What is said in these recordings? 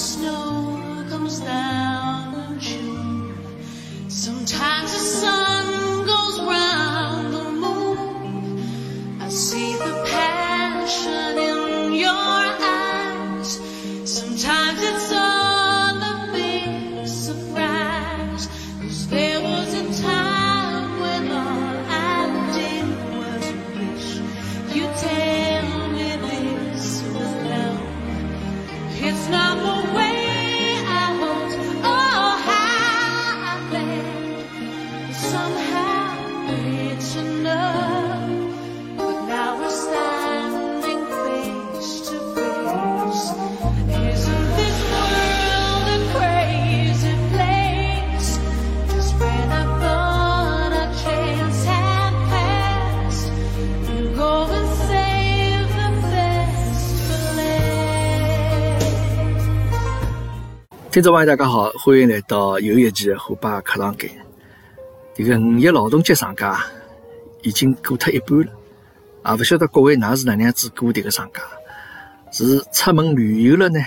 snow 听众朋友，大家好，欢迎来到又一期的虎爸课堂间。这个五一劳动节长假已经过脱一半了，啊，不晓得各位㑚是哪能样子过这个长假？是出门旅游了呢，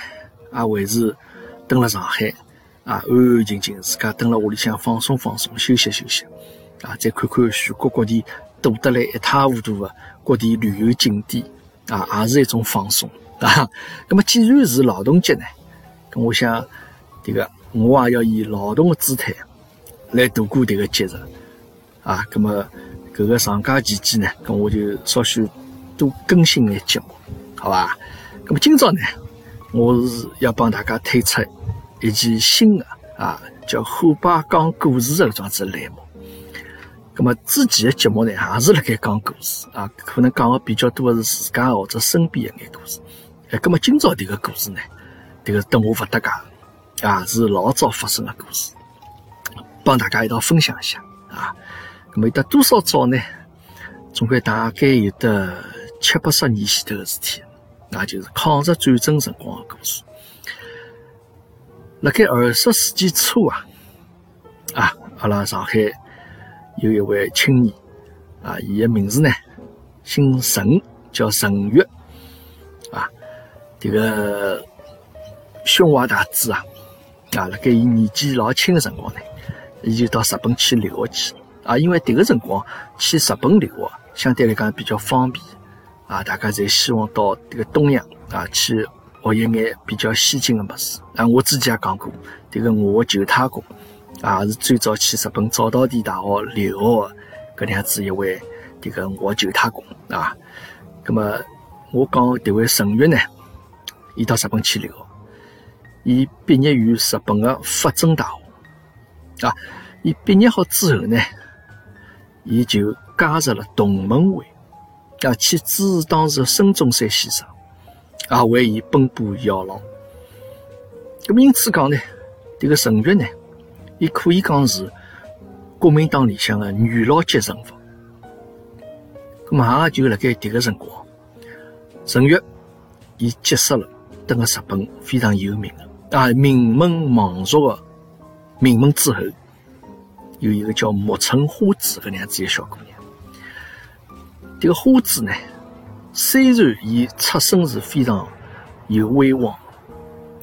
啊，还是蹲辣上海啊，安安静静自家蹲辣屋里向放松放松、休息休息？啊，再看看全国各地堵得来一塌糊涂的各地旅游景点，啊，也是一种放松 啊。那么，既然是劳动节呢，我想。这个我也要以劳动的姿态来度过这个节日啊。那么搿个长假期间呢，咁我就稍许多更新眼节目，好吧？那么今朝呢，我是要帮大家推出一期新的啊，叫“虎爸讲故事”的搿桩子栏目。那么之前的节目呢，也是辣盖讲故事啊，可能讲的比较多的是自家或者身边的眼故事。哎，那么今朝这个故事呢，这个等我勿搭界。啊，是老早发生的故事，帮大家一道分享一下啊。那么有得多少早呢？总归大概有得七八十年前头的事体，那就是抗日战争辰光的故事。辣盖二十世纪初啊，啊，阿拉上海有一位青年啊，伊的名字呢姓陈，叫陈玉啊。这个胸怀大志啊。啊，辣盖伊年纪老轻的辰光呢，伊就到日本去留学去。啊，因为迭个辰光去日本留学相对来讲比较方便。啊，大家侪希望到迭个东洋啊去学一眼比较先进的物事。啊，我之前也讲过，迭个我舅太公啊是最早去日本早稻田大学留学的搿能样子一位迭个我舅太公啊。葛么我讲迭位陈月呢，伊到日本去留学。伊毕业于日本的法政大学，啊，伊毕业好之后呢，伊就加入了同盟会，啊，去支持当时的孙中山先生，啊，为伊奔波摇劳。那么因此讲呢，这个陈月呢，伊可以讲是国民党里向的元老级人物。那么也就辣盖迭个辰光，陈月伊结识了等个日本非常有名的。啊，名门望族的名门之后，有一个叫木村花子搿能样子的小姑娘。这个花子呢，虽然伊出身是非常有威望，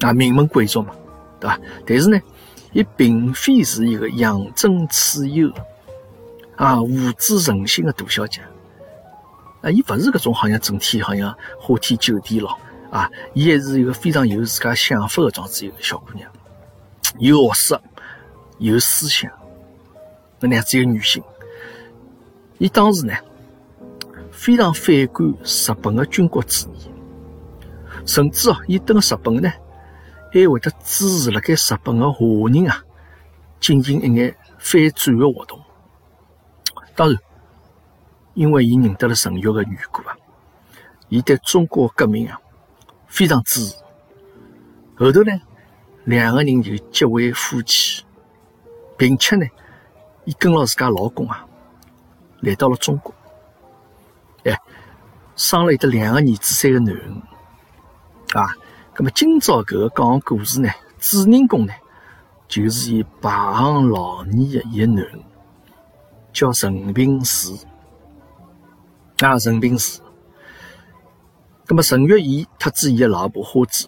啊，名门贵族嘛，对吧？但是呢，伊并非是一个养尊处优、啊无知人性的大小姐。啊，伊勿是搿种好像整天好像花天酒地咯。啊，伊还是一个非常有自家想法的状子一个小姑娘，有学识，有思想，那样子一个女性。伊当时呢，非常反感日本的军国主义，甚至哦，伊登日本呢，还会得支持辣盖日本的华人啊，进行一眼反战的活动。当然，因为伊认得了陈玉的缘故啊，伊对中国革命啊。非常支持。后头呢，两个人就结为夫妻，并且呢，伊跟牢自家老公啊，来到了中国，哎，生了一个两个儿子，三个囡恩，啊，那么今朝搿个讲故事呢，主人公呢，就是伊排行老二的一个囡恩，叫陈平时，啊，陈平时。那么陈月仪特子伊的老婆花子，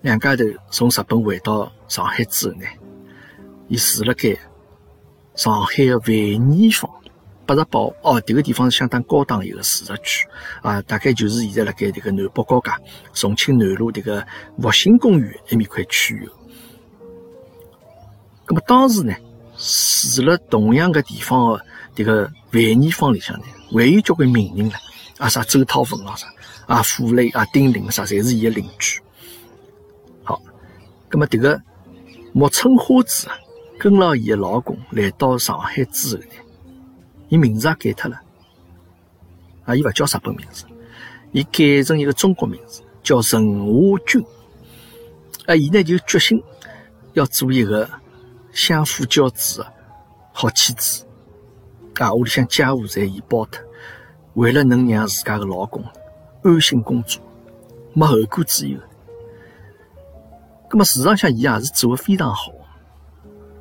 两家头从日本回到上海之后呢，伊住了该上海的万年坊八十八号。哦，迭个地方是相当高档一个住宅区啊，大概就是现在辣盖迭个南北高架重庆南路迭个复兴公园埃面块区域。那么当时呢，住了同样个地方的迭个万年坊里向呢，还有交关名人了，啊啥周涛凤咾啥，啊傅雷啊丁玲啥，侪是伊的邻居。好，那么迭个木村花子啊，跟牢伊的老公来到上海之后呢，伊名字也改脱了，啊，伊勿叫日本名字，伊改成一个中国名字，叫陈华军。啊，伊呢就决心要做一个相夫教子的好妻子，啊，屋里向家务侪伊包脱，为了能让自家的老公安心工作，没后顾之忧。那么事实上，伊也是做的非常好，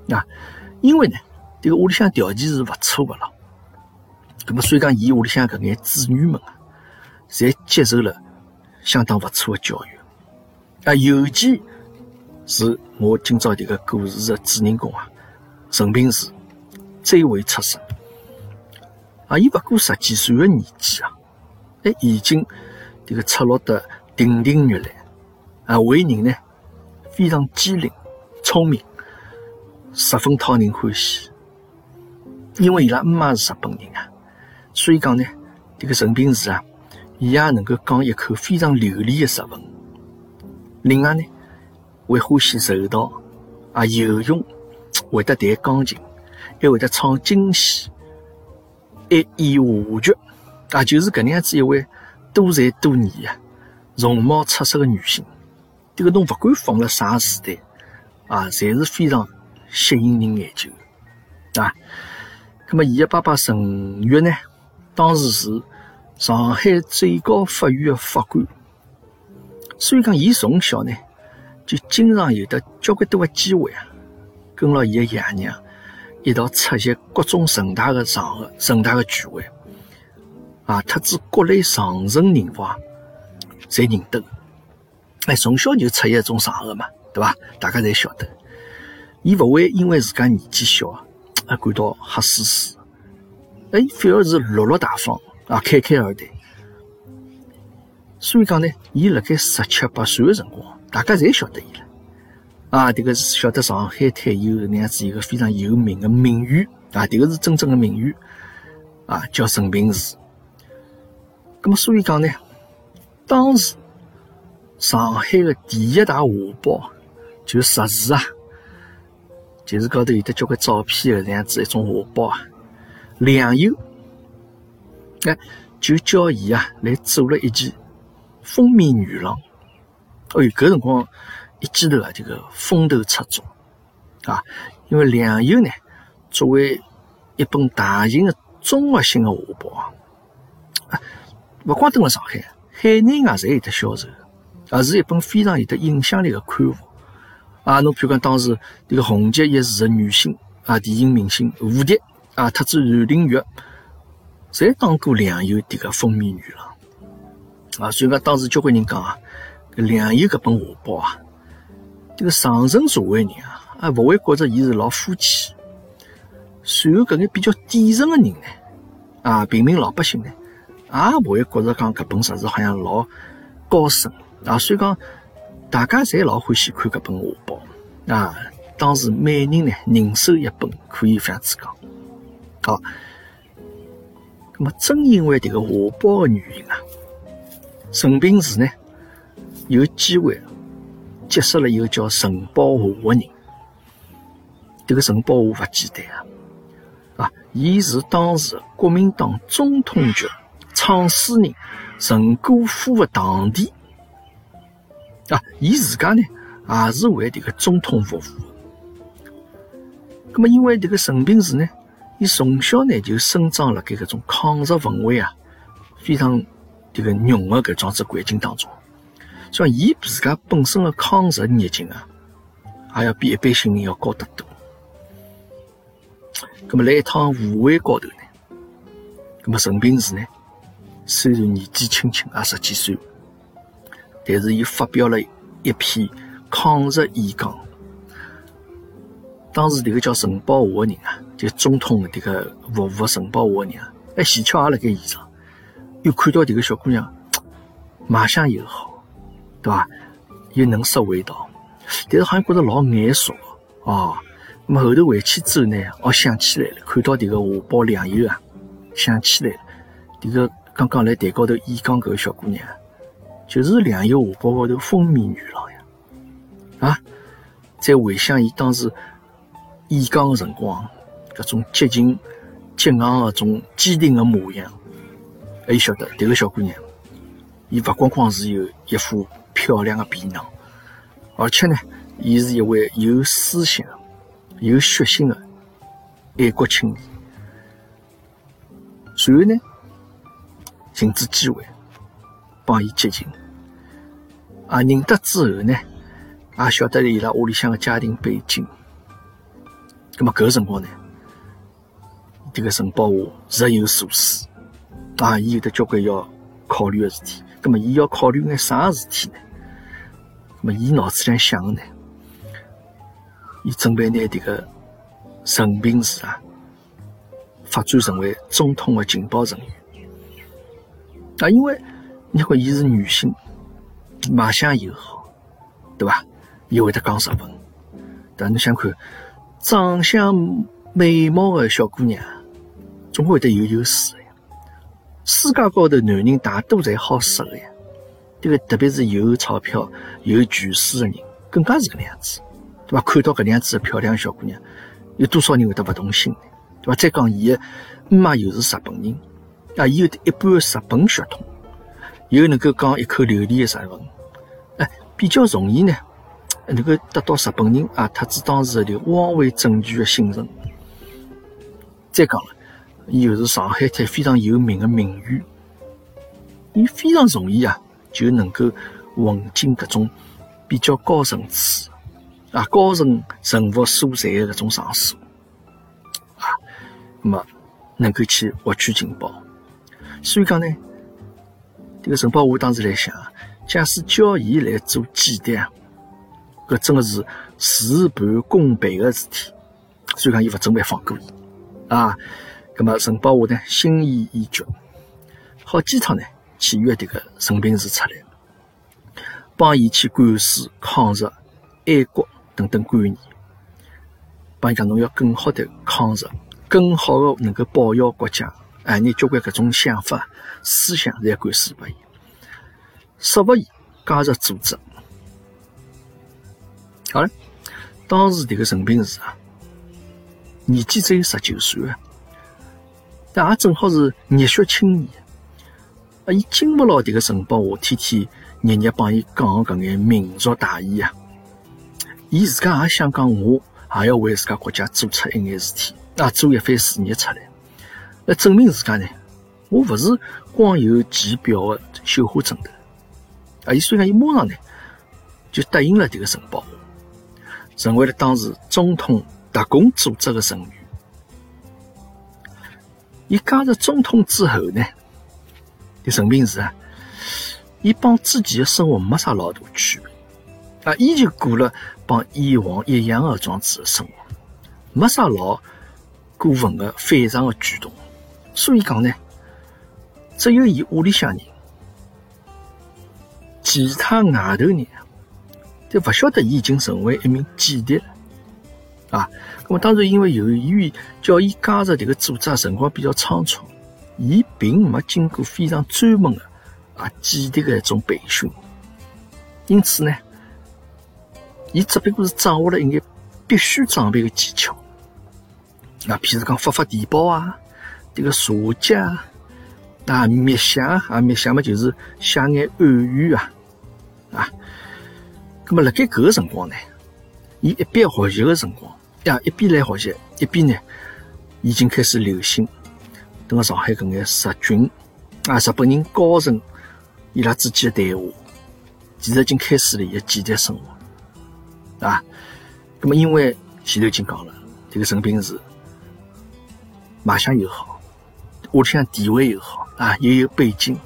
啊，因为呢，这个屋里向条件是勿错的了。那么所以讲，伊屋里向搿眼子女们啊，侪接受了相当勿错的教育，啊，尤其是我今朝迭个故事的主人公啊，陈平时最为出色。啊，伊勿过十几岁的年纪啊，哎，已经这个赤裸得亭亭玉立，啊，为人呢。非常机灵、聪明，十分讨人欢喜。因为伊拉姆妈是日本人啊，所以讲呢，这个陈平时啊，伊也能够讲一口非常流利的日文。另外呢，会欢喜柔道啊，游泳，会得弹钢琴，还会得唱京戏，还演话剧啊，就是搿能样子一位多才多艺啊、容貌出色的女性。这个侬不管放了啥时代啊，侪是非常吸引人眼球啊。那么，伊的爸爸陈玉呢，当时是上海最高法院的法官，所以讲，伊从小呢就经常有的交关多的机会啊，跟牢伊的爷娘一道出席各种盛大的场合、盛大的聚会啊，特指各类上层人物啊，侪认得。哎，从小就出现一种场合嘛，对吧？大家侪晓得，伊勿会因为自家年纪小啊，感到吓死死，哎，反而是落落大方啊，侃侃而谈。所以讲呢，伊辣盖十七八岁的辰光，大家侪晓得伊了啊。这个是晓得上海滩有那样子一个非常有名的名媛啊，这个是真正的名媛啊，叫陈平时。那么所以讲呢，当时。上海的第一大画报就杂志啊，就是高头有的交关照片的这样子一种画报啊，良友，哎，就叫伊啊来做了一件封面女郎。哎呦，搿辰光一记头啊，这个风头出众啊，因为良友呢，作为一本大型的综合性的画报啊，勿光登了上海，海内外侪有得销售。啊，是一本非常有得影响力的刊物啊！侬比如讲，当时这个红极一时的女星啊，电影明星吴迪啊，特子阮玲玉，侪当过良友这个封面女郎啊。所以讲，当时交关人讲啊，良友搿本画报啊，这个上层社会人啊，啊，勿会觉着伊是老肤浅。随后搿眼比较底层的人呢，啊，平民老百姓呢，也勿会觉着讲搿本杂志好像老高深。啊，所以讲，大家侪老欢喜看搿本画报啊。当时每人呢人手一本，可以这样子讲。好，那么正因为这个画报的原因啊，陈平时呢有机会结识了一个叫陈宝华的人。这个陈宝华勿简单啊，啊，伊是当时国民党总统局创始人陈果夫的堂弟。啊，伊自家呢也是为这个总统服务。那么，因为这个陈平时呢，伊从小呢就生长了该搿种抗日氛围啊非常这个浓的搿种子环境当中，所以伊自家本身的抗日热情啊，也要比一般性人要高得多。那么，来一趟舞会高头呢，那么陈平时呢，虽然年纪轻轻啊十几岁。但是，伊发表了一篇抗日演讲。当时迭个叫陈宝华的人啊，就总统的迭个服务陈宝华的人啊，还前巧也辣盖现场，又看到迭个小姑娘，卖相又好，对伐？又能说会道，但是好像觉得老眼熟哦。那么后头回去之后呢，哦想起来了，看到迭个华宝良友啊，想起来了，迭个刚刚来台高头演讲搿个小姑娘，就是良友华宝高头封面女郎呀，啊！再回想伊当时。演讲的辰光，搿种激情、激昂的种坚定的模样，还晓得迭个小姑娘，伊勿光光是有一副漂亮的皮囊，而且呢，伊是一位有思想、有血性的爱国青年。随后呢，寻知机会帮伊接近，啊，认得之后呢，也晓得伊拉屋里向的家庭背景。那么搿辰光呢，这个陈宝华日有所思啊，伊有得交关要考虑的事体。那么伊要考虑眼啥事体呢？那么伊脑子里想的呢，伊准备拿这个陈平氏啊发展成为总统的情报人员啊，因为你看伊是女性，卖相又好，对吧？又会得讲日文，但侬想看。长相美貌的小姑娘，总会得有优势的呀。世界高头男人大多侪好色的呀，这个特别是有钞票、有权势的人，更加是个样子，对吧？看到搿样子的漂亮小姑娘，有多少人会得不动心呢？对吧？再讲伊的妈又是日本人，啊，伊有一半日本血统，又能够讲一口流利的日文，哎，比较容易呢。能够得到日本人啊，特指当时的汪伪政权的信任。再讲了，伊又是上海滩非常有名的名媛，伊非常容易啊，就能够混进搿种比较高层次啊、高层人物所在的搿种场所啊，那么能够去获取情报。所以讲呢，这个陈宝华当时来想，假使叫伊来做间谍。搿真的是事半功倍的事体，所以讲伊勿准备放过伊啊。葛么陈宝华呢心意已决，好几趟呢去约迭个陈平时出来，帮伊去灌输抗日、爱国等等观念，帮伊讲侬要更好的抗日，更好的能够保佑国家，哎，你交关搿种想法、思想侪灌输拨伊，说服伊加入组织。好了，当时这个陈平是啊，年纪只有十九岁啊，但也正好是热血青年啊。伊经不牢这个陈宝华天天日日帮伊讲搿眼民族大义啊，伊自家也想讲，我也要为自家国家做出一眼事体啊，做一番事业出来，来证明自家呢。我不是光有其表的绣花枕头啊。伊所以讲，伊马上呢就答应了这个承包。成为了当时总统特工组织的成员。伊加入总统之后呢，这陈平是啊，伊帮之前的生活没啥老大区别啊，依旧过了帮以往一样的装子的生活，没啥老过分的反常的举动。所以讲呢，只有伊屋里向人，其他外头人。就不晓得伊已经成为一名间谍了啊！那么当然，因为由于叫伊加入这个组织辰光比较仓促，伊并没经过非常专门的啊间谍的一种培训，因此呢，伊只不过是掌握了一眼必须装备的技巧啊，譬如讲发发电报啊，这个查机啊，啊密写啊，密写嘛就是写眼暗语啊，啊。那么，辣盖搿个辰光呢，伊一边学习的辰光呀，一边来学习，一边呢，已经开始流行。等个上海搿眼日军啊，日本人高层伊拉之间的对话，其实已经开始了伊个间谍生活啊。那么，因为前头已经讲了，这个陈平是卖相又好，屋里向地位又好啊，又有背景，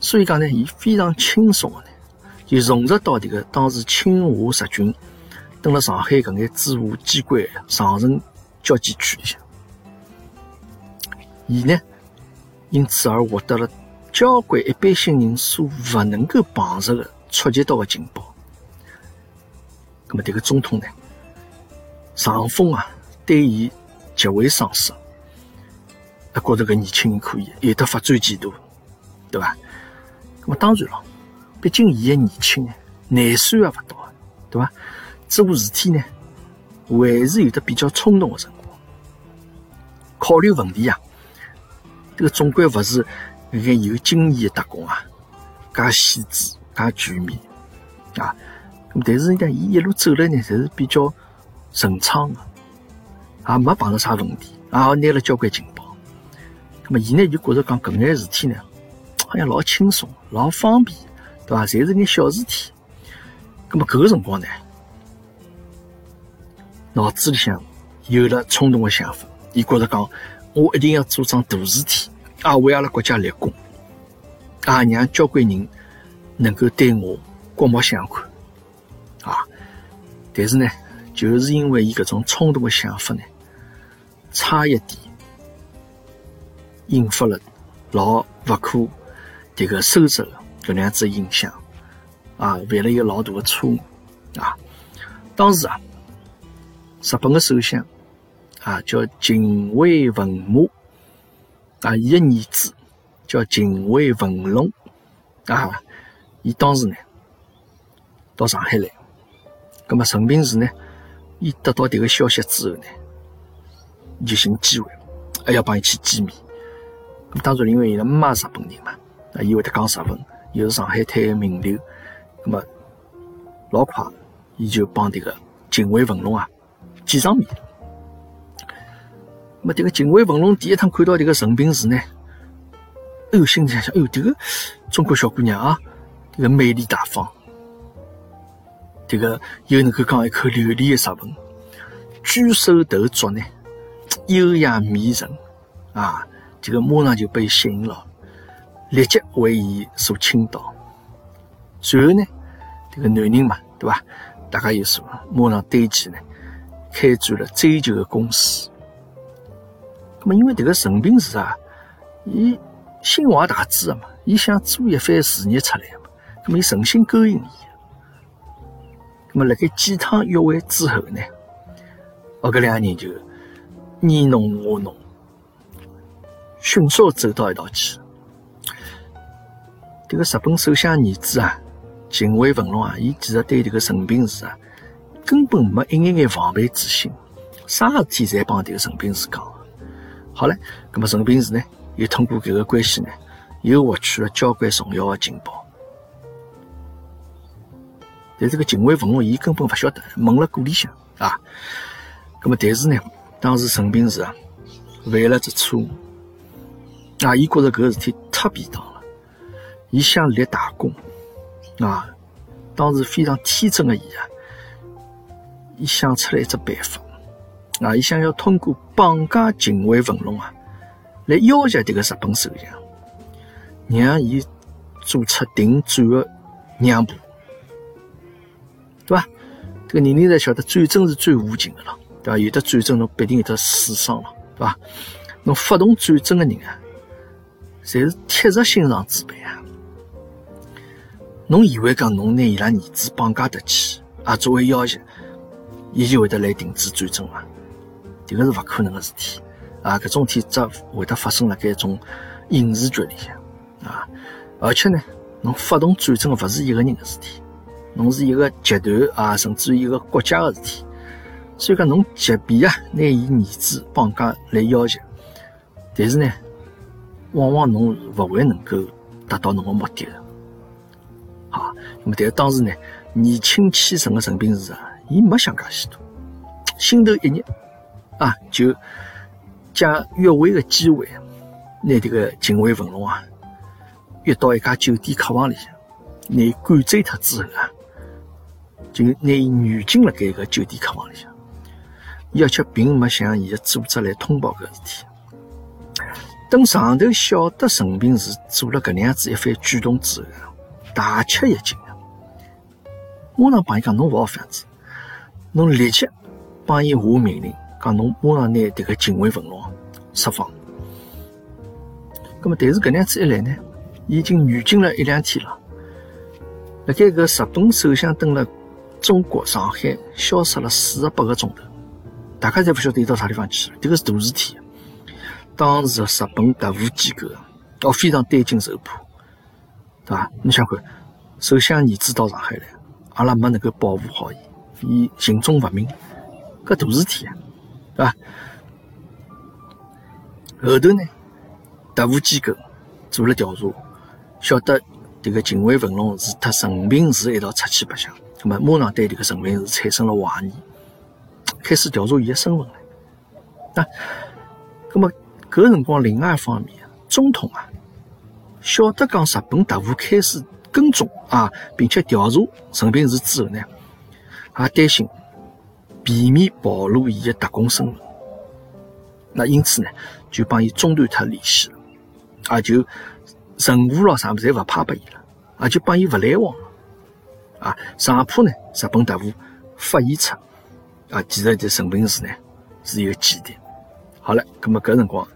所以讲呢，伊非常轻松的呢。就融入到迭个当时清华日军蹲辣上海搿眼驻华机关长城交际区里向，伊呢因此而获得了交关一般性人所勿能够碰着的触及到的情报。那么迭个总统呢，上峰啊，对伊极为赏识，他觉着搿年轻人可以，有得发展前途，对伐？那么当然了，毕竟伊还年轻呢，廿岁也勿到，对伐？做事体呢，还是有得比较冲动的辰光。考虑问题啊，这个总归勿是搿眼有经验的特工啊，介细致、介全面啊。但是呢，伊一路走来呢，侪是比较顺畅的，也没碰到啥问题，也拿了交关情。那么伊呢就觉着讲搿眼事体呢，好像老轻松、老方便，对伐？侪是眼小事体。那么搿个辰光呢，脑子里向有了冲动的想法，伊觉着讲，我一定要做桩大事体，啊，为阿拉国家立功，啊，让交关人能够对我刮目相看。啊，但是呢，就是因为伊搿种冲动的想法呢，差一点引发了老勿可迭个收拾的搿能样子影响，啊，犯了一个老大的错误啊。当时啊，日本的首相啊叫近卫文马啊，伊的儿子叫近卫文龙啊，伊当时呢到上海来。那么陈平时呢，伊得到迭个消息之后呢，就寻机会还要帮伊去见面。当然，因为伊拉妈是日本人嘛，啊，伊会得讲日文，又是上海滩的名流，那么老快，伊就帮迭个警卫文龙啊见上面。那么迭个警卫文龙第一趟看到迭个陈平时呢，哎呦，心里想想，哎呦，迭个中国小姑娘啊，迭个美丽大方。这个又能够讲一口流利的日文，举手投足呢优雅迷人啊！这个马上就被吸引了，立即为伊所倾倒。随后呢，这个男人嘛，对吧？大家又说，马上对其呢开展了追求的攻势。那么，因为这个陈平是啊，伊心怀大志的嘛，伊想做一番事业出来嘛，那么伊诚心勾引伊。那么，辣盖几趟约会之后呢，哦，搿两个人就你侬我侬，迅速走到一道去。这个日本首相儿子啊，近卫文龙啊，伊其实对这个陈平时啊，根本没一眼眼防备之心，啥事体侪帮这个陈平时讲。好了，那么陈平时呢，又通过搿个关系呢，又获取了交关重要的情报。但这个警卫文龙，伊根本不晓得，蒙了鼓里向啊。那么，但是呢，当时陈平时啊，犯了只错误啊，伊觉着搿个事体太便当了，伊想立大功啊。当时非常天真的伊啊，伊想出来一只办法啊，伊想要通过绑架警卫文龙啊，来要挟这个日本首相，让伊做出停战的让步。对吧？这个人人侪晓得战争是最无情的了，对吧？有的战争侬必定有得死伤了，对吧？侬发动战争的人啊，侪是铁石心肠之辈啊。侬以为讲侬拿伊拉儿子绑架得去啊，作为要挟，伊就会得来停止战争吗？这个是勿可能的事体啊！搿种事体只会得发生辣盖一种影视剧里向啊，而且呢，侬发动战争勿是一个人的事体。侬是一个集团啊，甚至于一个国家的事体，所以讲侬即便啊拿伊儿子绑架来要挟，但是呢，往往侬勿会能够达到侬个目的的。好，那么但是当时呢，年轻气盛的陈平时啊，伊没想介许多，心头一热啊，就借约会的机会，拿这个警卫文龙啊约到一家酒店客房里向，拿伊赶走脱之后啊。就拿伊软禁了，该个酒店客房里向，而且并没向伊的组织来通报搿事体。等上头晓得陈平是做了搿能样子一番举动之后，大吃一惊啊！马上帮伊讲侬勿好这样子，侬立即帮伊下命令，讲侬马上拿迭个警卫文龙释放。咁么，但是搿样子一来呢，已经远近了一两天了。辣盖搿日本首相登了中国上海，消失了四十八个钟头，大家侪勿晓得伊到啥地方去了。迭个是大事体。当时的日本特务机构哦非常担惊受怕，对伐？你想看，首相儿子到上海来，阿拉没能够保护好伊，伊行踪不明，搿大事体啊，对伐？后头呢，特务机构做了调查，晓得迭个秦卫文龙是特陈平时一道出去白相，那么马上对迭个陈平时产生了怀疑，开始调查伊的身份了。那，那么。搿辰光，另外一方面，总统啊，晓得讲日本特务开始跟踪啊，并且调查陈平时之后呢，也担心避免暴露伊的特工身份，那因此呢，就帮伊中断脱联系了，啊，就任务咯啥物事侪勿派拨伊了，啊，就帮伊勿来往了，啊，上怕呢，日本特务发现出啊，其实这陈平时呢是一个间谍。好了，葛么搿辰光。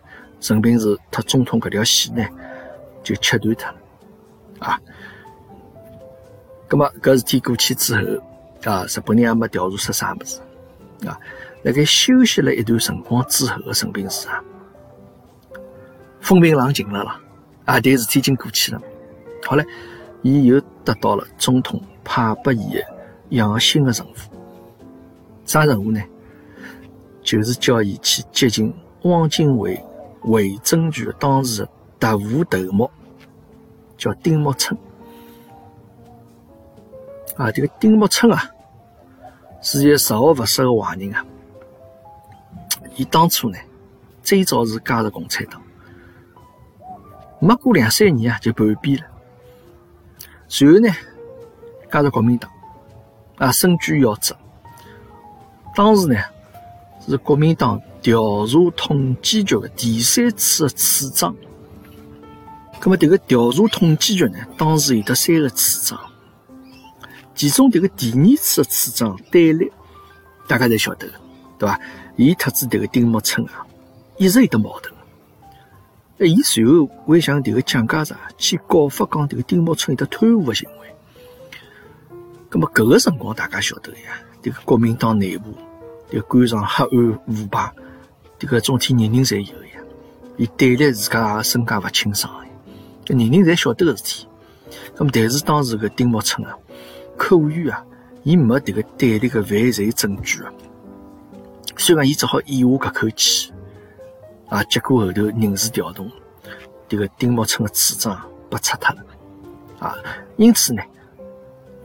陈平是特总统搿条线呢，就切断脱了啊。葛么搿事体过去之后啊，日本人也没调查出啥物事啊。辣盖休息了一段辰光之后的陈平是啊，风平浪静了啦啊，但事体已经过去了。好了，伊又得到了总统派拨伊的一项新的任务，啥任务呢？就是叫伊去接近汪精卫。伪证局当时的特务头目叫丁默称啊，这个丁默称啊，是一个十恶不赦的坏人啊。伊当初呢，最早是加入共产党，没过两三年啊，就叛变了。随后呢，加入国民党啊，身居要职。当时呢，是国民党。调查统计局的第三次的处长，那么这个调查统计局呢，当时有得三个处长，其中这个第二次的处长戴笠，大家侪晓得的，对吧？伊特子这个丁默称啊，一直有得矛盾。哎，伊随后会向这个蒋介石去告发，讲这个丁默称有得贪污的行为。那么搿个辰光大家晓得呀，这个国民党内部这个官场黑暗腐败。这个总体人人侪有呀，伊对立自家身家勿清爽，人人侪晓得个事体。那么，但是当时个丁默春啊，口语啊，伊没迭个对立个犯罪证据啊，所以讲伊只好咽下搿口气啊。结果后头人事调动，迭个丁默春个处长被撤脱了啊。因此呢，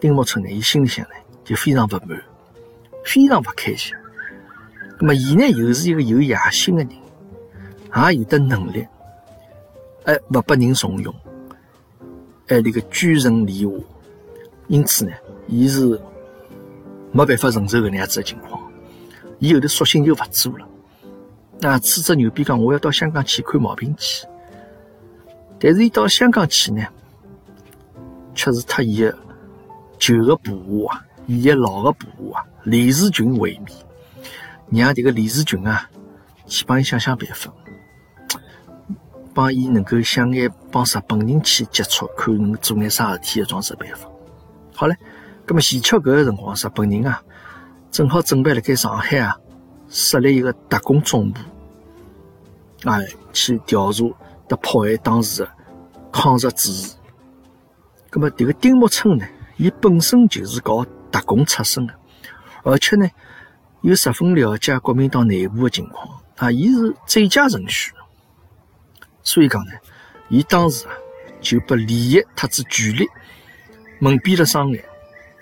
丁默春呢，伊心里向呢就非常不满，非常不开心。那么，伊呢又是一个有野心的人，也有的能力，哎，不被人重用，哎，那个居人篱下，因此呢，伊是没办法承受搿能样子的情况，伊后头索性就不做了，那吹着牛逼讲我要到香港去看毛病去，但是伊到香港去呢，却是特伊的旧的部下啊，伊的老的部下啊，李士群会面。让这个李士群啊，去帮伊想想办法，帮伊能够想眼帮日本人去接触，看能做眼啥事体的装饰办法。好嘞，那么前巧搿个辰光，日本人啊，正好准备辣盖上海啊设立一个特工总部，哎，去调查和迫害当时的抗日志士。那么这个丁默称呢，伊本身就是搞特工出身的，而且呢。又十分了解国民党内部的情况啊，伊是最佳人选，所以讲呢，伊当时啊就把利益特子权力蒙蔽了双眼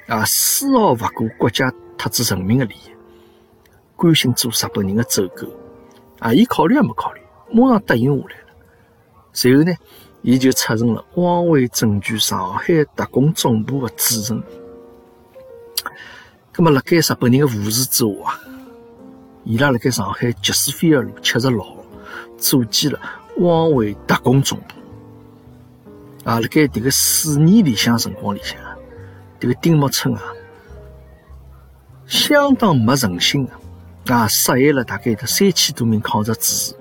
啊，丝毫不顾国家特子人民的利益，关心做日本人的走狗啊，伊考虑也没考虑，马上答应下来了。随后呢，伊就出任了汪伪政权上海特工总部的主任。那么，辣盖日本人的扶持之下啊，伊拉辣盖上海吉斯菲尔路七十六号组建了汪伪特工总部。啊，辣盖迭个四年里向辰光里向，迭个丁默村啊，相当没人性的，啊，杀害了大概有三千多名抗日志士，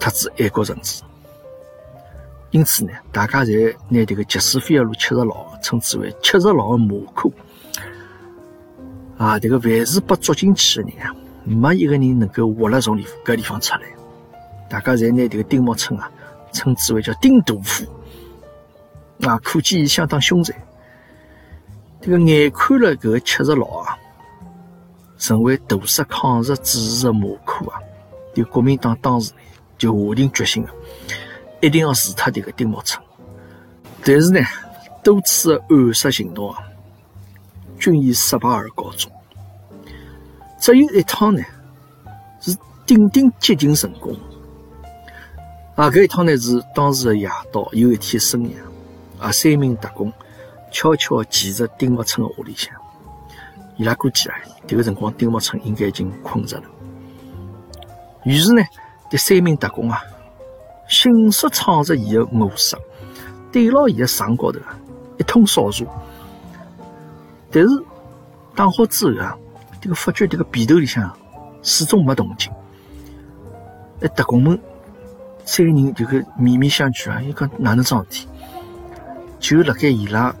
特子爱国人士。因此呢，大家侪拿这个吉斯菲尔路七十牢称之为七十六的马库。啊，这个凡是被捉进去的人啊，没一个人能够活了从里搿地方出来。大家侪拿这个丁默村啊，称之为叫丁屠夫。啊，可见伊相当凶残。这个眼看了搿七十牢啊，成为屠杀抗日志士的马库啊，这国民党当时就下定决心了。一定要除掉这个丁默村，但是呢，多次的暗杀行动啊，均以失败而告终。只有一趟呢，是顶顶接近成功。啊，搿一趟呢是当时的夜到，有一天深夜，啊，三名特工悄悄潜入丁默村的屋里向，伊拉估计啊，这个辰光丁默村应该已经困着了。于是呢，这三名特工啊。迅速闯入伊的卧室，对牢伊的床高头啊，一通扫射。但是打好之后啊，这个发觉这个被头里向始终没动静。哎，特工们三个人这个面面相觑啊，伊讲哪能桩事体？就辣盖伊拉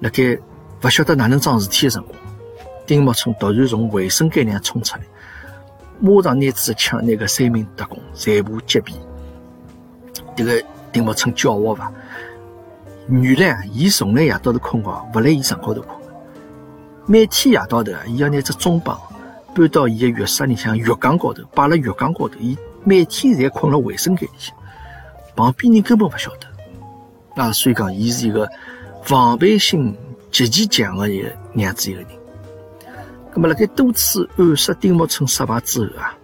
辣盖勿晓得哪能桩事体的辰光，丁默村突然从卫生间里冲出来，马上拿支枪拿个三名特工全部击毙。这个丁默村狡猾伐？原来啊，伊从来夜到头困觉，勿来伊床高头困。每天夜到头，伊要拿只中绑搬到伊个浴室里向浴缸高头，摆辣浴缸高头。伊每天侪困辣卫生间里向，旁边人根本勿晓得。啊，所以讲，伊是一个防备心极其强的一个样子一个人。那么，辣盖多次暗杀丁默村失败之后啊，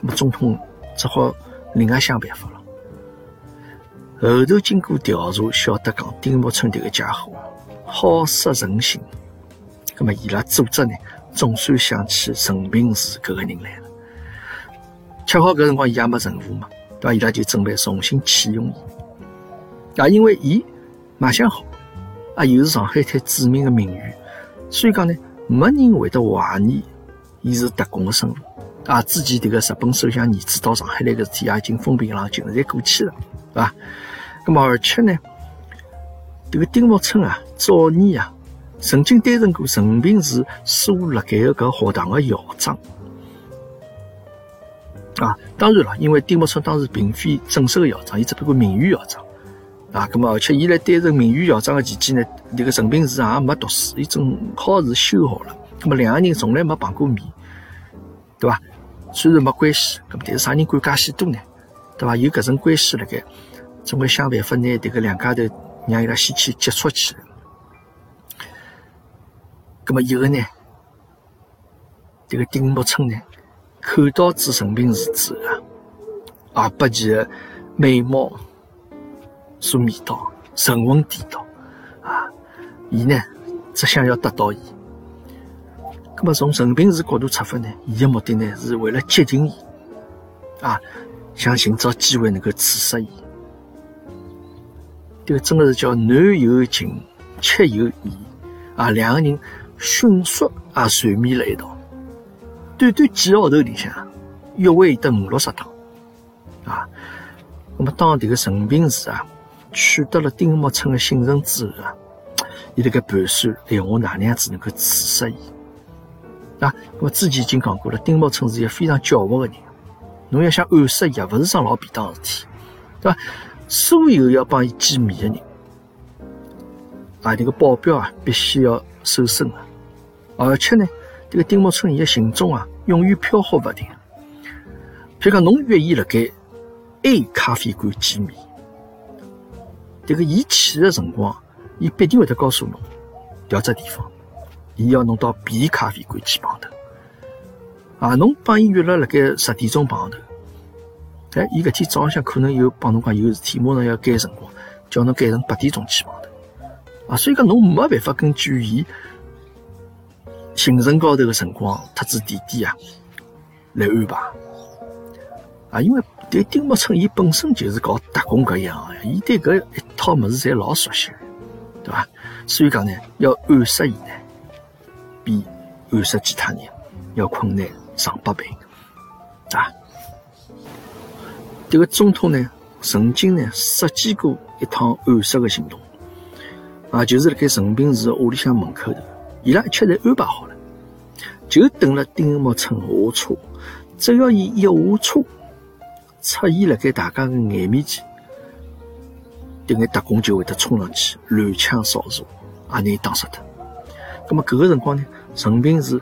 那么总统只好另外想办法了。后头经过调查，晓得讲丁默村这个家伙好色成性，那么伊拉组织呢，总算想起陈平时搿个人来了。恰好搿辰光伊也没任务嘛，对伐？伊拉就准备重新启用伊。啊，因为伊卖相好，啊又是上海滩著名的名媛，所以讲呢，没人会得怀疑伊是特工的身份。啊，之前这个日本首相儿子到上海来个事体也已经风平浪静了，侪过去了，对伐？那么，而且呢，这个丁默村啊，早年啊，曾经担任过陈平时所辣盖的搿学堂的校长啊。当然了，因为丁默村当时并非正式的校长，伊只不过名誉校长啊。那么，而且伊来担任名誉校长的期间呢，这个陈平时也没读书，伊正好是修学了。那么，两个人从来没碰过面，对吧？虽然没关系，那么但是啥人管介许多呢？对吧？有搿层关系辣盖。总归想办法拿迭个两家头让伊拉先去接触起来。那么以后呢，这个丁默村呢，看到朱陈平时之后啊，被其的美貌所迷倒，神魂颠倒啊，伊呢只想要得到伊。那么从陈平时角度出发呢，伊的目的呢是为了接近伊啊，想寻找机会能够刺杀伊。这个真的是叫男有情，妾有意啊！两个人迅速啊缠绵了一道，短短几个号头里向，约会得五六十趟啊。那么当这个陈平时啊取得了丁默村的信任之后啊，伊辣盖盘算，哎，我哪能样子能够刺杀伊啊？那么之前已经讲过了，丁默村是一个非常狡猾的人，侬要想暗杀伊，也勿是桩老便当事体，对吧？所有要帮伊见面的人，啊，这个保镖啊，必须要瘦身啊。而且呢，这个丁默村伊的行踪啊，永远飘忽不定。譬如讲，侬约伊辣盖 A 咖啡馆见面，这个伊去的辰光，伊必定会得告诉侬调只地方，伊要侬到 B 咖啡馆去碰头。啊，侬帮伊约了辣盖十点钟碰头。哎，伊搿天早浪向可能有帮侬讲有事体，马上要改辰光，叫侬改成八点钟去碰头。啊，所以讲侬没办法根据伊行程高头个辰光、特子地点啊来安排。啊，因为对丁默村伊本身就是搞特工搿样个，伊对搿一套物事侪老熟悉，对伐？所以讲呢，要暗杀伊呢，比暗杀其他人要困难上百倍啊！这个总统呢，曾经呢设计过一趟暗杀的行动啊，就是辣盖陈平市屋里向门口头，伊拉一切侪安排好了，就等了丁默村下车，只要伊一下车，出现辣盖大家的眼面前，迭眼特工就会得冲上去乱枪扫射，也拿伊打死脱。那么搿个辰光呢，陈平是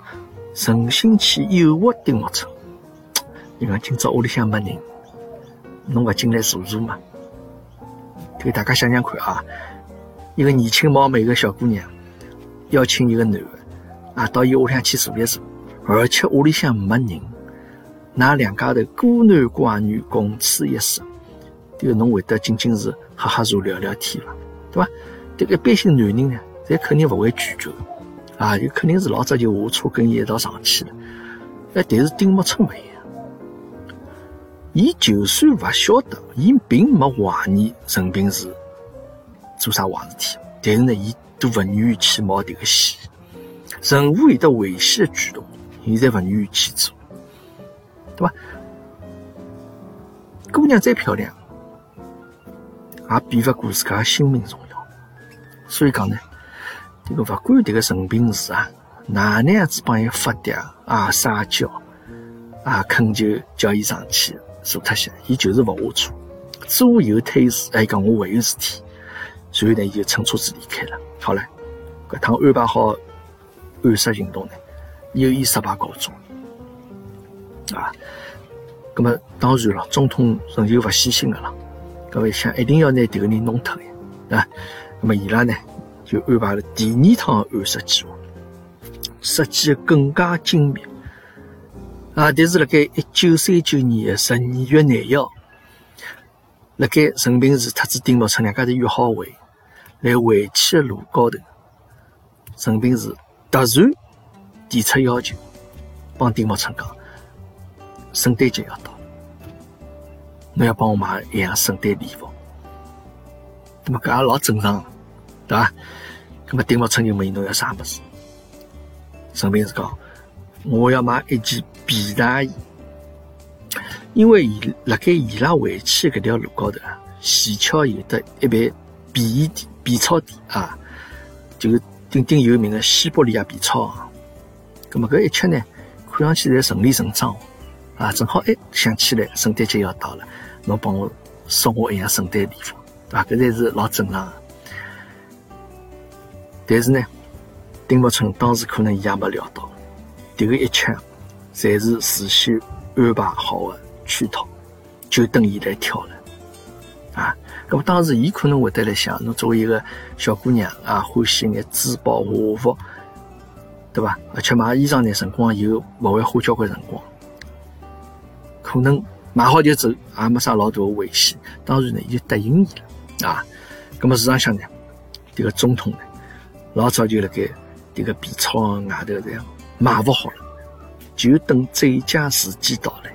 诚心去诱惑丁默村，你看今朝屋里向没人，侬勿进来坐坐嘛？给大家想想看啊，一个年轻貌美的小姑娘邀请一个男的啊到伊屋里向去坐一坐，而且屋里向没人，那两家头孤男寡女共处一室，这个侬会得仅仅是喝喝茶聊聊天伐？对伐？这个一般性男人呢，侪肯定勿会拒绝。啊，就肯定是老早就下车跟伊一道上去了。哎，但是丁默村勿一样，伊就算勿晓得，伊并没怀疑陈平是做啥坏事体，但是呢，伊都勿愿意去冒迭个险。任何有得危险的举动，伊侪勿愿意去做，对吧？姑娘再漂亮，也比勿过自家性命重要。所以讲呢。这个勿管这个陈平是啊，哪能样子帮伊发嗲啊、撒娇啊、恳求叫伊上去坐脱些，伊就是勿下车，左右推辞，还讲我还有事体，随后呢，伊就乘车子离开了。好了，搿趟安排好暗杀行动呢，又以失败告终啊。那么当然了，总统仍旧勿死心个了，搿么想一定要拿迭个人弄脱呀啊。那么伊拉呢？就安排了第二趟暗杀计划，设计更加精密啊！但是辣盖一九三九年的十二月廿一号，辣盖陈平时特子丁默村两家头约好会，来回去的路高头，陈平是突然提出要求，帮丁茂春讲，圣诞节要到了，侬要帮我买一样圣诞礼服，那么搿也老正常，对吧？那么丁茂春就问伊侬要啥么子？陈平是讲，我要买一件皮大衣，因为伊辣盖伊拉回去搿条路高头啊，西桥有得一爿皮衣店、皮草店啊，就是鼎鼎有名的西伯利亚皮草啊。那么搿一切呢，看上去侪顺理成章啊，正好哎想起来圣诞节要到了，侬帮我送我一样圣诞礼物，对伐？搿才是老正常。但是呢，丁默村当时可能伊也没料到，迭个一切侪是事先安排好的圈套，就等伊来跳了。啊，那么当时伊可能会得来想，侬作为一个小姑娘啊，欢喜眼珠宝华服，对吧？而且买衣裳呢，辰光又勿会花交关辰光，可能买好就走，也没啥老大的危险。当然呢，伊就答应伊了。啊，那么市场上呢，这个总统呢？老早就辣盖迭个皮草外头这样埋伏好了，就等最佳时机到来。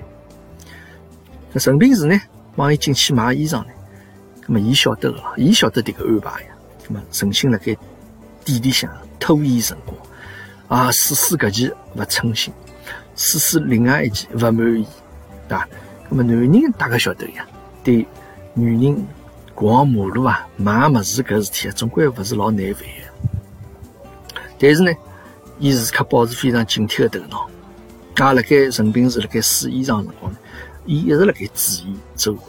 那陈平时呢，帮伊进去买衣裳呢，那么伊晓得个，伊晓得迭个安排呀。那么存心辣盖店里向拖延辰光，啊，试试搿件勿称心，试试另外一件勿满意，对伐？那么男人大概晓得呀，对女人逛马路啊、买物事搿事体啊，总归勿是老难办的。但是呢，伊时刻保持非常警惕的头脑。啊，辣盖陈平是辣盖试衣裳辰光呢，伊一直辣盖注意周围。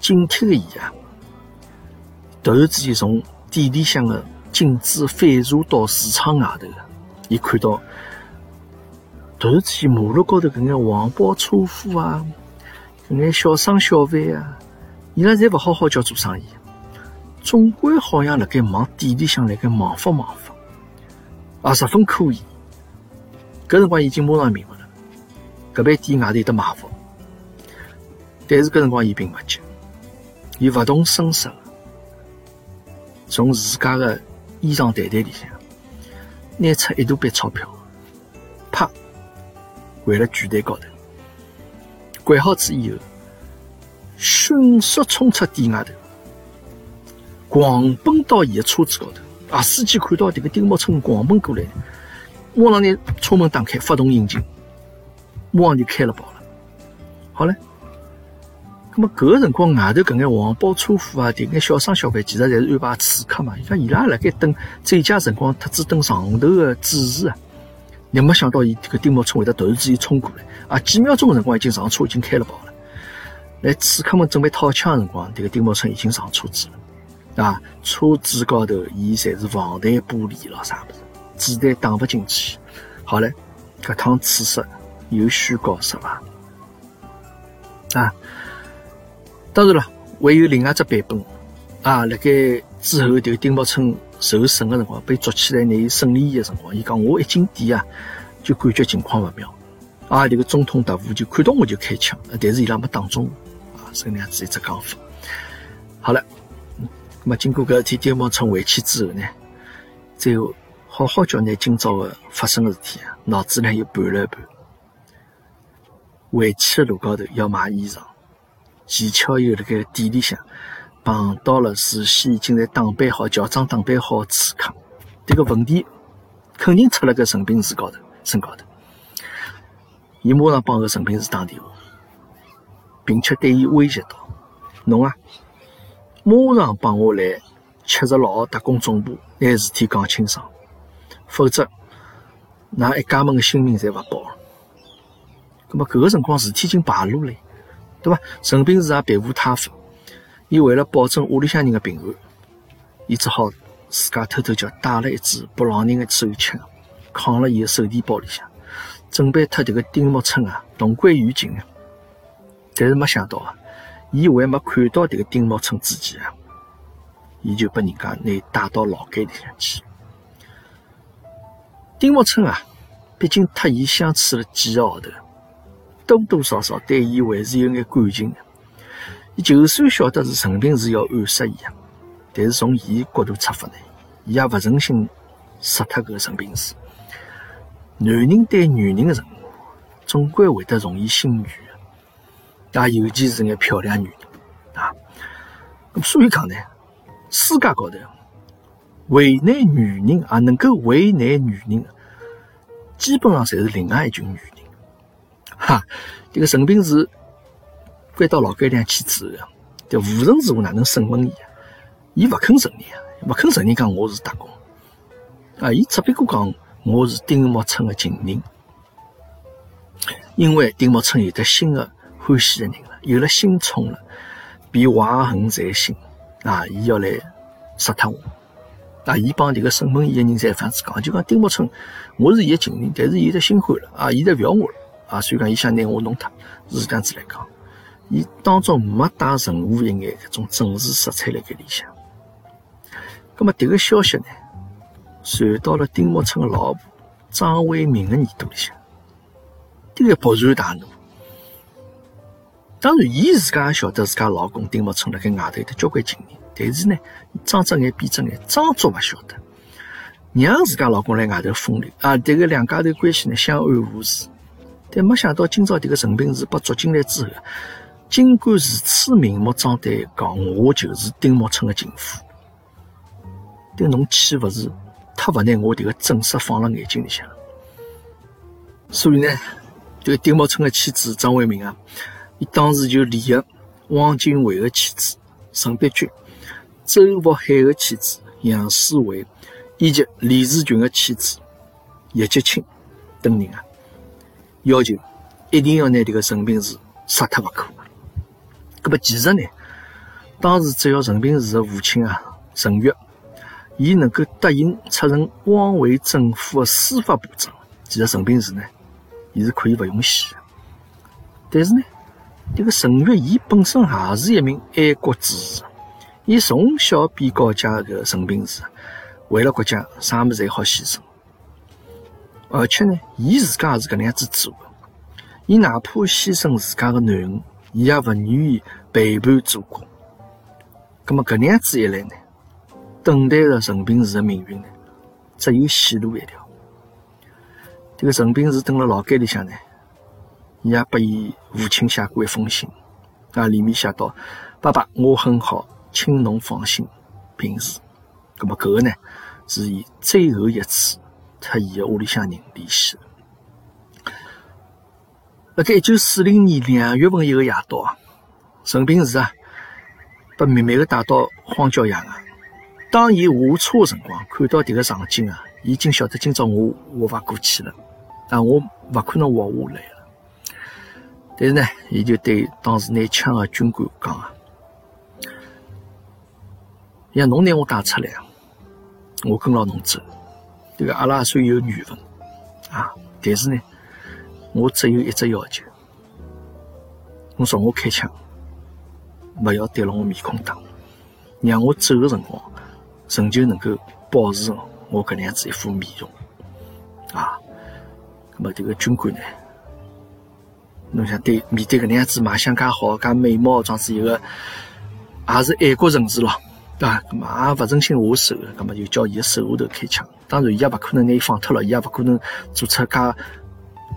警惕的伊啊，突然之间从店里向的镜子反射到市场外头，伊看到突然之间马路高头搿眼黄包车夫啊，搿眼小商小贩啊，伊拉侪勿好好叫做生意。总归好像辣盖忙店里向辣盖忙活忙活，啊，十分可疑。搿辰光已经马上明白了，搿爿店外头有得埋伏。但是搿辰光伊并勿急，伊勿动声色，从自家的衣裳袋袋里向拿出一大笔钞票，啪，掼辣巨台高头，掼好之以后，迅速冲出店外头。狂奔到伊的车子高头，啊！司机看到这个丁默村狂奔过来，马上拿车门打开，发动引擎，马上就开了跑了。好嘞，那么搿个辰光外头搿眼黄包车夫啊，迭眼小商小贩，其实侪是安排刺客嘛。伊讲伊拉辣盖等最佳辰光，特子等上头个指示啊。你没想到伊这个丁某春会得突然之间冲过来啊！几秒钟的辰光已经上车，已经开了跑了。来，刺客们准备掏枪的辰光，这个丁某春已经上车子了啊！车子高头伊侪是防弹玻璃咯，啥物事，子弹打不进去。好嘞，搿趟刺杀有虚高失伐？啊！当然了，还有另外一只版本啊！辣盖之后，这个丁某村。受审的辰光，被捉起来拿伊审理伊的辰光，伊讲我一进店啊，就感觉情况勿妙，啊，这个总统特务就看到我就开枪，但是伊拉没打中我，啊，是搿样子一只讲法。好了，那么经过搿事体，丁某村回去之后呢，最后好好叫拿今朝个发生个事体啊，脑子里又盘了一盘。回去的路高头要买衣裳，技巧又辣盖店里向。碰到了事先已经在打扮好、乔装打扮好刺客，这个问题肯定出了个陈平志高头身高头。伊马上帮个陈平志打电话，并且对伊威胁道：“侬啊，马上帮我来七十六号特工总部，拿事体讲清爽，否则㑚一家门的性命侪勿保。”那么搿个辰光事体已经败露了，对伐？陈平志也别无他法。伊为了保证屋里向人的平安，伊只好自家偷偷叫带了一支不让人的手枪，扛了伊的手提包里向，准备特迭个丁木村啊同归于尽！但是没想到啊，伊还没看到迭个丁木村之前啊，伊就被人家拿带到牢监里向去。丁木村啊，毕竟特伊相处了几个号头，多多少少对伊还是有眼感情的。伊就算晓得是陈平是要暗杀伊啊，但是从伊角度出发呢，伊也勿忍心杀脱搿个陈平是。男人对女人的任务，总归会得容易心软的，啊，尤其是眼漂亮女人啊。所以讲呢，世界高头为难女人也能够为难女人，基本上侪是另外一群女人。哈，这个陈平是。关到牢监里去之后，这无论如何哪能审问伊，伊勿肯承认啊，勿肯承认讲我是特工，啊，伊只不过讲我是丁木村的情人，因为丁木村有得新的欢喜的人了，有了新宠了，便怀恨在心，啊，伊要来杀脱我，啊，伊帮这个审问伊的人在反子讲，就讲丁木村我是伊的情人，但是伊在心欢了，啊，伊在不要我了，啊，所以讲伊想拿我弄脱，是这样子来讲。伊当中没带任何一眼搿种政治色彩辣盖里向。葛末迭个消息呢，传到了丁木春的老婆张惠明的耳朵里向，迭个勃然大怒。当然，伊自家也晓得自家老公丁木村辣盖外头有得交关情人，但是呢，睁只眼闭只眼，装作勿晓得，让自家老公来外头风流啊！迭个两家头关系呢相安无事。但没想到今朝迭个陈平是被捉进来之后。尽管如此明目张胆讲我就是丁木春的情妇，但侬岂不是太不拿我这个正室放辣眼睛里向？所以呢，这个丁木春的妻子张伟明啊，伊当时就联合汪精卫的妻子陈碧君、周福海的妻子杨思慧，以及李志群的妻子叶吉清等人啊，要求一定要拿这个陈平是杀脱不可。那么其实呢，当时只要陈平时的父亲啊陈玉，伊能够答应出任汪伪政府的司法部长，其实陈平时呢，伊是可以不用死的。但是呢，这个陈玉伊本身也是一名爱国志士，伊从小便告诫个陈平时，为了国家啥物事侪好牺牲，而且呢，伊自家也是搿能样子做的，伊哪怕牺牲自家的囡恩。伊也勿愿意背叛祖国，葛么搿能样子一来呢，等待着陈平时的命运呢，只有死路一条。这个陈平时蹲辣牢监里向呢，伊也拨伊父亲写过一封信，啊，里面写道：“爸爸，我很好，请侬放心。”平时，葛么搿个呢，是伊最后一次特伊个屋里向人联系。辣盖一九四零年两月份一个夜到啊，陈平时啊，被秘密个带到荒郊野外。当伊下车个辰光，看到迭个场景啊，已经晓得今朝我活勿过去了，啊，我勿可能活下来了。但是呢，伊就对当时拿枪个军官讲啊：“像侬拿我带出来，我跟牢侬走。这个阿拉虽有缘分啊，但是呢，我只有一只要求，侬朝我开枪，勿要对牢我面孔打，让我走个辰光。”仍旧能够保持我搿能样子一副面容啊！那么这个军官呢，侬想对面对搿能样子卖相介好、介美貌状子一个，也是爱国人士咯，对伐？那么也勿忍心下手，那么就叫伊个手下头开枪。当然，伊也勿可能拿伊放脱了，伊也勿可能做出介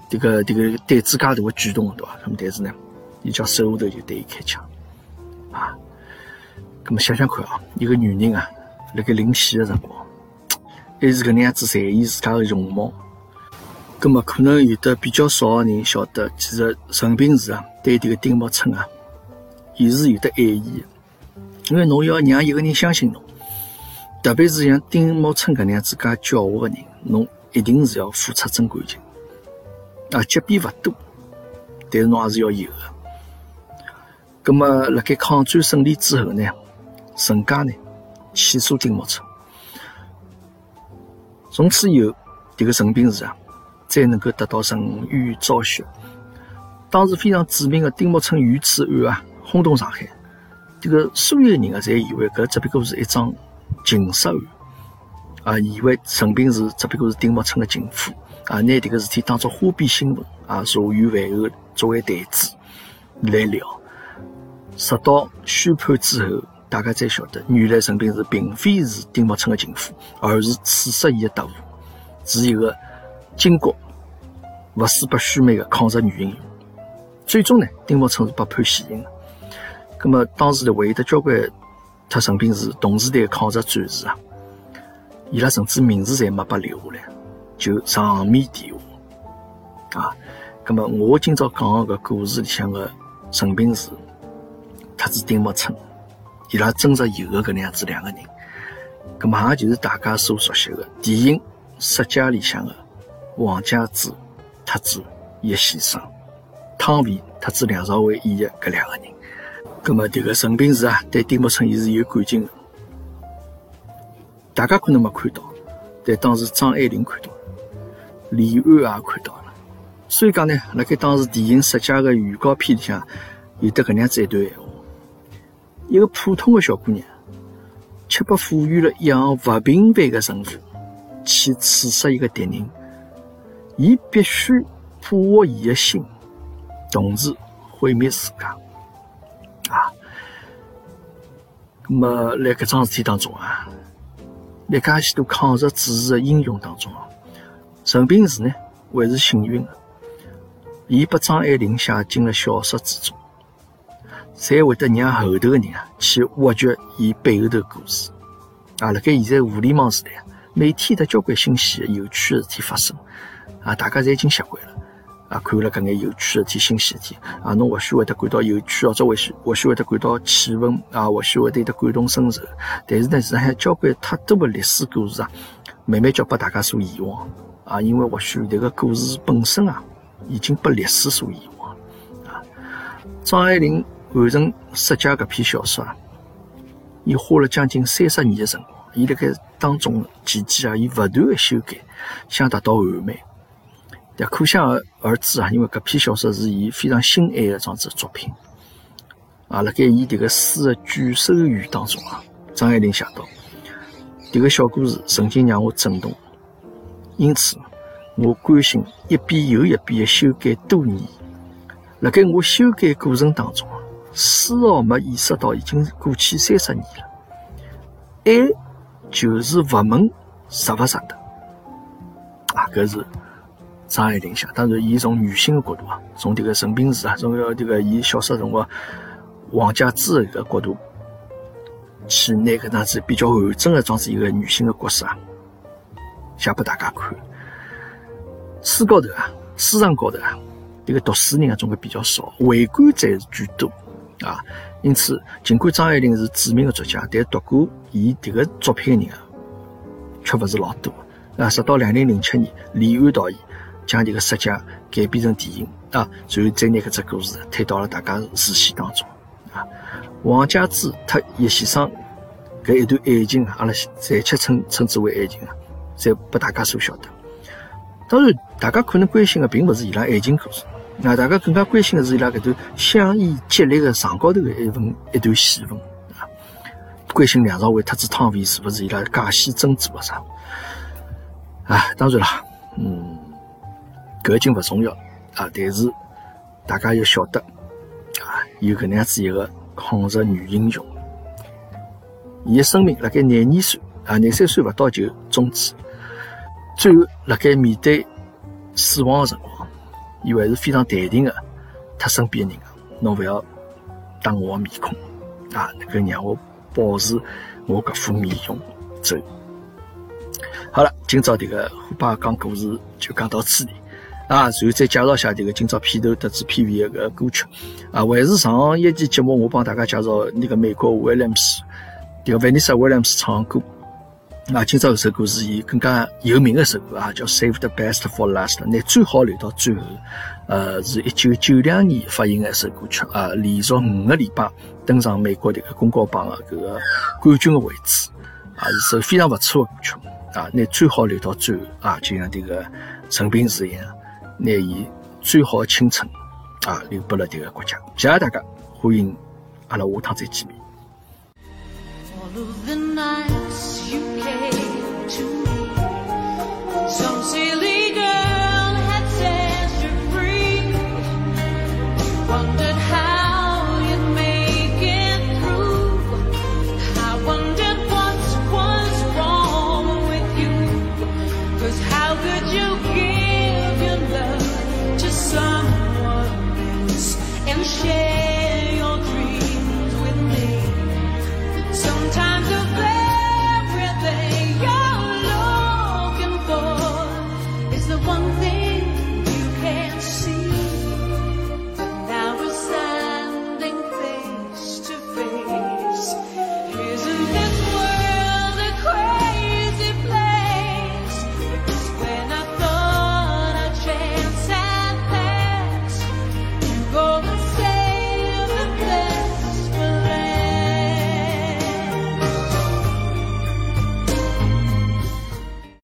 这个这个胆子介大个举动，对伐？那么但是呢，伊叫手下头就对伊开枪啊！那么想想看啊，一个女人啊。辣盖临死个辰光，还是搿能样子在意自家个容貌。葛末可能有的比较少个人晓得，其实陈平时啊，对迭个丁默村啊，伊是有的爱意。因为侬要让一个人相信侬，特别是像丁默村搿能样子介狡猾的人，侬一定是要付出真感情。啊，即便勿多，但是侬还是要有的。葛末辣盖抗战胜利之后呢，陈家呢？起诉丁默村，从此以后，这个陈平时啊，才能够得到陈冤昭雪。当时非常著名的丁默村遇刺案啊，轰动上海。这个所有人啊，侪以为搿只不过是一桩情杀案，啊，以为陈平是只不过是丁默村的情妇，啊，拿这个事体当作花边新闻啊，茶余饭后作为谈资来聊。直到宣判之后。大家才晓得，原来陈平是并非是丁默村的情妇，而是刺杀伊的特务，是一个巾帼不死不须眉的抗日女英雄。最终呢，丁默村是被判死刑的。那么当时的还有得交关特陈平是同时代的抗日战士啊，伊拉甚至名字侪没被留下来，就长眠地下啊。那么我今朝讲个故事里向的陈平是，他是丁默村。伊拉真实有个搿能样子两个人，搿么也就是大家所熟悉的电影《色戒》里向的王家之特子叶先生，汤唯特子梁朝伟演的搿两个人。搿么迭个陈平时啊，对丁默村伊是有感情的，大家可能没看到，但当时张爱玲看到了，李安也看到了。所以讲呢，辣盖当时电影《色戒》的预告片里向有得搿能样子一段闲话。一个普通的小姑娘，却被赋予了一项不平凡的任务，去刺杀一个敌人。伊必须捕获伊的心，同时毁灭自家。那么，在搿桩事体当中啊，在介许多抗日志士的英雄当中啊，陈平时呢还是幸运的，伊被张爱玲写进了小说之中。才会得让后头的人啊去挖掘伊背后头故事啊！辣盖现在互联网时代啊，每天得交关新鲜、有趣的事体发生啊！大家侪已经习惯了啊，看了搿眼有趣的事体、新鲜事体啊，侬或许会得感到有趣哦，或许或许会得感到气愤啊，或许会得感同身受。但是呢，实际上交关太多的历史故事啊，慢慢叫被大家所遗忘啊，因为或许迭个故事本身啊，已经被历史所遗忘啊。张爱玲。完成《色戒》搿篇小说啊，伊花了将近三十年的辰光，伊辣盖当中期间啊，伊不断的修改，想达到完美。可想而知啊，因为搿篇小说是伊非常心爱的桩子作品啊。辣盖伊迭个诗的卷首语当中啊，张爱玲写道：“迭个小故事曾经让我震动，因此我甘心一遍又一遍的修改多年。辣盖我修改过程当中。”丝毫没意识到已经过去三十年了。爱就是不问值不值得啊！搿是张爱玲写，当然，伊从女性的角度啊，从这个陈平时啊，从要这个伊小说辰光王家之的角度去拿搿样子比较完整的装子一个女性的角色啊，写拨大家看。书高头啊，书上高头啊，这个读书人啊总归比较少，围观者是居多啊。因此，尽管张爱玲是著名的作家，但读过伊迭个作品的人啊，却勿是老多啊。直到两零零七年，李安导演将这个《世界》改编成电影啊，然后再拿搿只故事推到了大家视线当中啊。王家之和叶先生搿一段爱情，阿拉暂且称称之为爱情啊，侪被大家所晓得。当然，大家可能关心的并不是伊拉爱情故事，那大家更加关心的是伊拉搿段香烟激烈的床高头的一份一段戏份啊，关心梁朝伟特子汤唯是不是伊拉假戏真做啥？啊，当然了，嗯，搿已经勿重要啊，但是大家要晓得啊，有搿能样子一个抗日女英雄，伊的生命辣盖廿二岁啊，廿三岁勿到就终止。最后，辣盖面对死亡的辰光，伊还是非常淡定的，他身边的人啊，侬勿要打我的面孔啊，能够让我保持我搿副面容走。好了，今朝这个虎爸讲故事就讲到此地啊，然后再介绍一下这个今朝片头特子片尾的个歌曲啊，还是上一期节目我帮大家介绍那个美国威廉姆斯，这个维尼莎威廉姆斯唱歌。啊今朝这首歌是以更加有名的一首歌啊，叫《Save the Best for Last》，那最好留到最后。呃，是一九九两年发行的一首歌曲啊，连续五个礼拜登上美国这个公告榜的这个冠军的位置啊，是首非常不错的歌曲啊。那最好留到最后啊，就像这个陈平时一样，拿伊最好的青春啊留给了这个国家。谢谢大家，欢迎阿拉下趟再见面。